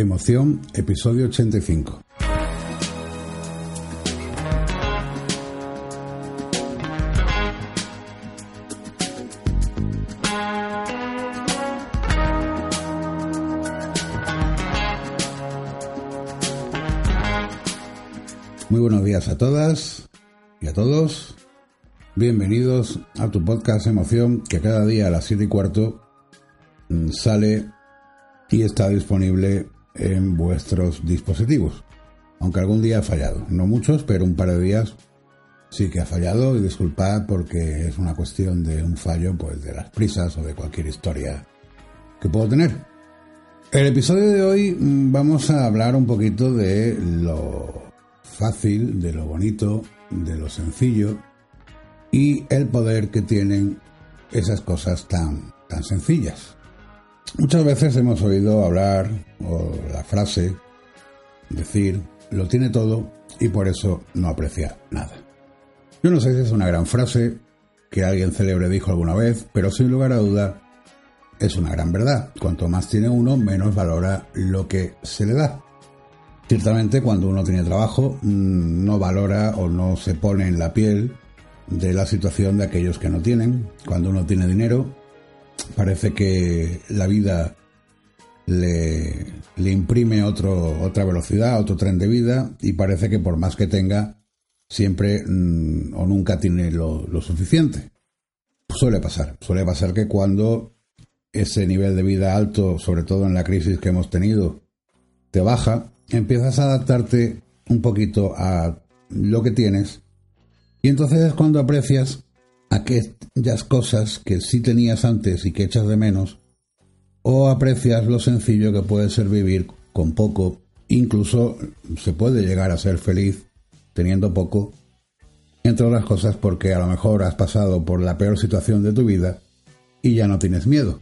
Emoción, episodio 85. Muy buenos días a todas y a todos. Bienvenidos a tu podcast Emoción que cada día a las 7 y cuarto mm, sale y está disponible en vuestros dispositivos. Aunque algún día ha fallado. No muchos, pero un par de días sí que ha fallado y disculpad porque es una cuestión de un fallo pues de las prisas o de cualquier historia que puedo tener. El episodio de hoy mm, vamos a hablar un poquito de lo fácil, de lo bonito, de lo sencillo y el poder que tienen esas cosas tan, tan sencillas. Muchas veces hemos oído hablar o la frase decir lo tiene todo y por eso no aprecia nada. Yo no sé si es una gran frase que alguien célebre dijo alguna vez, pero sin lugar a duda es una gran verdad. Cuanto más tiene uno, menos valora lo que se le da. Ciertamente cuando uno tiene trabajo mm, no valora o no se pone en la piel de la situación de aquellos que no tienen. Cuando uno tiene dinero parece que la vida le, imprime otro, otra velocidad, otro tren de vida y parece que por más que tenga, siempre mm, o nunca tiene lo, lo suficiente. Suele pasar, suele pasar que cuando ese nivel de vida alto, sobre todo en la crisis que hemos tenido, te baja, empiezas a adaptarte un poquito a lo que tienes y entonces es cuando aprecias aquellas cosas que sí tenías antes y que echas de menos, o aprecias lo sencillo que puede ser vivir con poco, incluso se puede llegar a ser feliz teniendo poco, entre otras cosas porque a lo mejor has pasado por la peor situación de tu vida y ya no tienes miedo.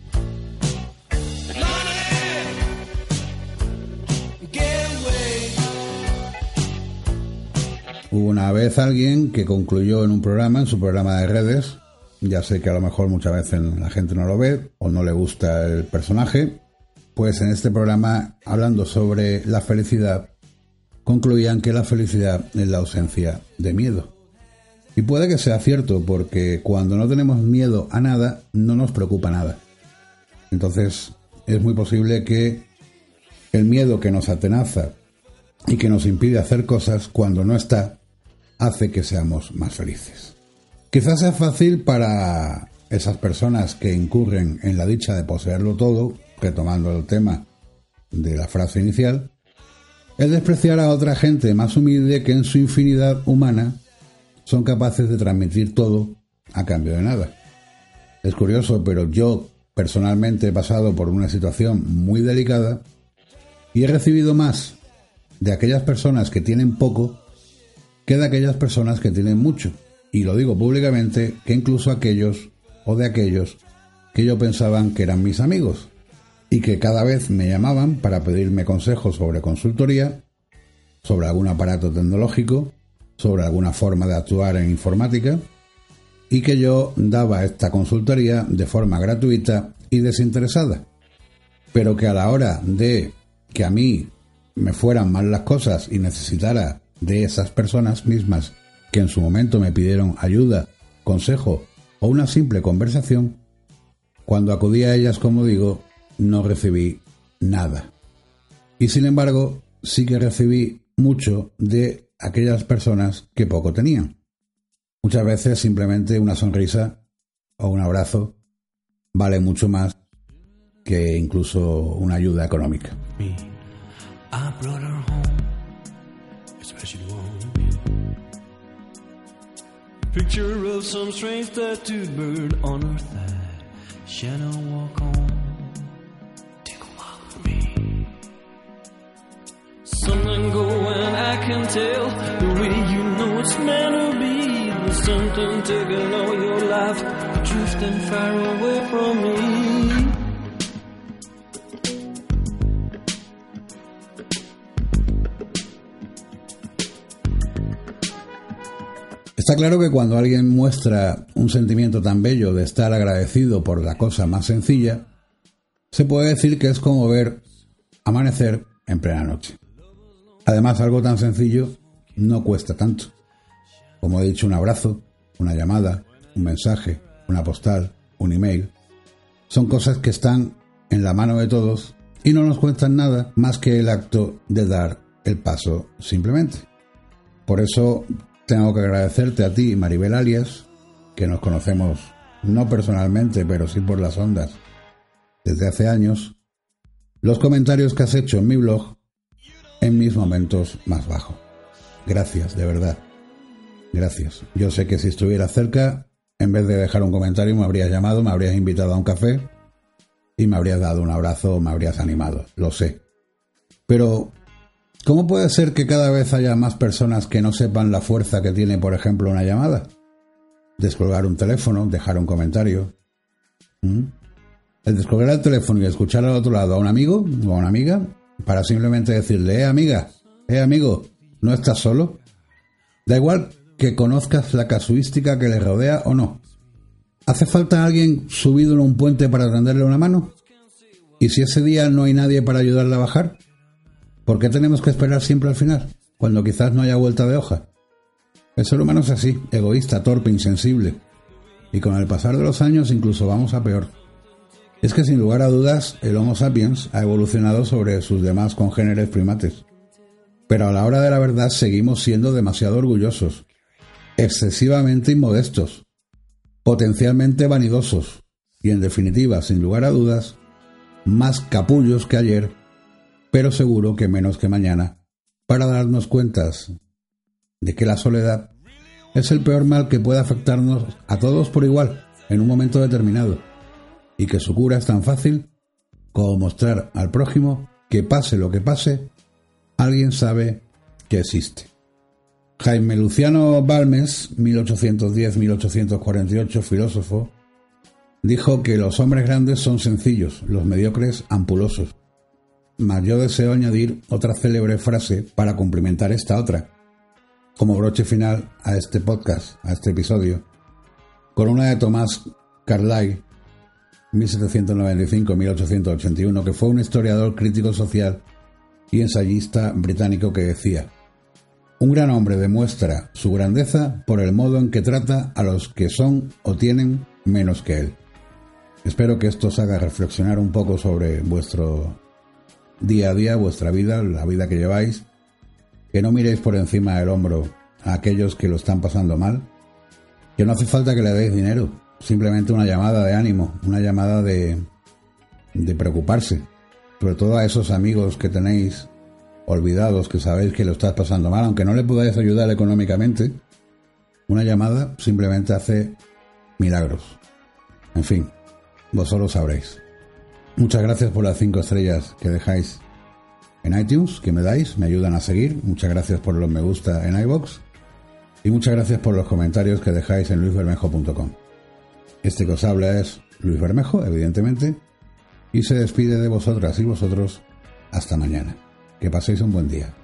Hubo una vez alguien que concluyó en un programa, en su programa de redes, ya sé que a lo mejor muchas veces la gente no lo ve o no le gusta el personaje, pues en este programa, hablando sobre la felicidad, concluían que la felicidad es la ausencia de miedo. Y puede que sea cierto, porque cuando no tenemos miedo a nada, no nos preocupa nada. Entonces, es muy posible que el miedo que nos atenaza y que nos impide hacer cosas cuando no está, hace que seamos más felices. Quizás sea fácil para esas personas que incurren en la dicha de poseerlo todo, retomando el tema de la frase inicial, el despreciar a otra gente más humilde que en su infinidad humana son capaces de transmitir todo a cambio de nada. Es curioso, pero yo personalmente he pasado por una situación muy delicada y he recibido más de aquellas personas que tienen poco que de aquellas personas que tienen mucho. Y lo digo públicamente, que incluso aquellos o de aquellos que yo pensaban que eran mis amigos y que cada vez me llamaban para pedirme consejos sobre consultoría, sobre algún aparato tecnológico, sobre alguna forma de actuar en informática, y que yo daba esta consultoría de forma gratuita y desinteresada, pero que a la hora de que a mí me fueran mal las cosas y necesitara de esas personas mismas que en su momento me pidieron ayuda, consejo o una simple conversación, cuando acudí a ellas, como digo, no recibí nada. Y sin embargo, sí que recibí mucho de aquellas personas que poco tenían. Muchas veces simplemente una sonrisa o un abrazo vale mucho más que incluso una ayuda económica. Especially one Picture of some strange tattooed bird on her thigh. Shannon, walk on, take a walk with me. Something going, I can tell the way you know it's meant to be. There's something taking all your life, drifting far away from me. Está claro que cuando alguien muestra un sentimiento tan bello de estar agradecido por la cosa más sencilla, se puede decir que es como ver amanecer en plena noche. Además, algo tan sencillo no cuesta tanto. Como he dicho, un abrazo, una llamada, un mensaje, una postal, un email. Son cosas que están en la mano de todos y no nos cuestan nada más que el acto de dar el paso simplemente. Por eso tengo que agradecerte a ti, Maribel Alias, que nos conocemos no personalmente, pero sí por las ondas desde hace años, los comentarios que has hecho en mi blog en mis momentos más bajos. Gracias, de verdad. Gracias. Yo sé que si estuviera cerca, en vez de dejar un comentario, me habrías llamado, me habrías invitado a un café y me habrías dado un abrazo me habrías animado. Lo sé. Pero, ¿cómo puede ser que cada vez haya más personas que no sepan la fuerza que tiene, por ejemplo, una llamada? Descolgar un teléfono, dejar un comentario. ¿Mm? El descolgar el teléfono y escuchar al otro lado a un amigo o a una amiga para simplemente decirle, eh amiga, eh amigo, ¿no estás solo? Da igual que conozcas la casuística que le rodea o no. ¿Hace falta alguien subido en un puente para tenderle una mano? ¿Y si ese día no hay nadie para ayudarle a bajar? ¿Por qué tenemos que esperar siempre al final, cuando quizás no haya vuelta de hoja? El ser humano es así, egoísta, torpe, insensible. Y con el pasar de los años incluso vamos a peor. Es que sin lugar a dudas el Homo sapiens ha evolucionado sobre sus demás congéneres primates. Pero a la hora de la verdad seguimos siendo demasiado orgullosos, excesivamente inmodestos, potencialmente vanidosos y en definitiva, sin lugar a dudas, más capullos que ayer, pero seguro que menos que mañana, para darnos cuentas de que la soledad es el peor mal que puede afectarnos a todos por igual en un momento determinado y que su cura es tan fácil como mostrar al prójimo que pase lo que pase, alguien sabe que existe. Jaime Luciano Balmes, 1810-1848, filósofo, dijo que los hombres grandes son sencillos, los mediocres ampulosos. Mas yo deseo añadir otra célebre frase para complementar esta otra, como broche final a este podcast, a este episodio, con una de Tomás Carlyle, 1795-1881, que fue un historiador crítico social y ensayista británico que decía, un gran hombre demuestra su grandeza por el modo en que trata a los que son o tienen menos que él. Espero que esto os haga reflexionar un poco sobre vuestro día a día, vuestra vida, la vida que lleváis, que no miréis por encima del hombro a aquellos que lo están pasando mal, que no hace falta que le deis dinero, simplemente una llamada de ánimo, una llamada de, de preocuparse, sobre todo a esos amigos que tenéis olvidados, que sabéis que lo estás pasando mal, aunque no le podáis ayudar económicamente, una llamada simplemente hace milagros. En fin, vosotros sabréis. Muchas gracias por las cinco estrellas que dejáis en iTunes, que me dais, me ayudan a seguir. Muchas gracias por los me gusta en iBox y muchas gracias por los comentarios que dejáis en luisbermejo.com. Este que os habla es Luis Bermejo, evidentemente, y se despide de vosotras y vosotros hasta mañana. Que paséis un buen día.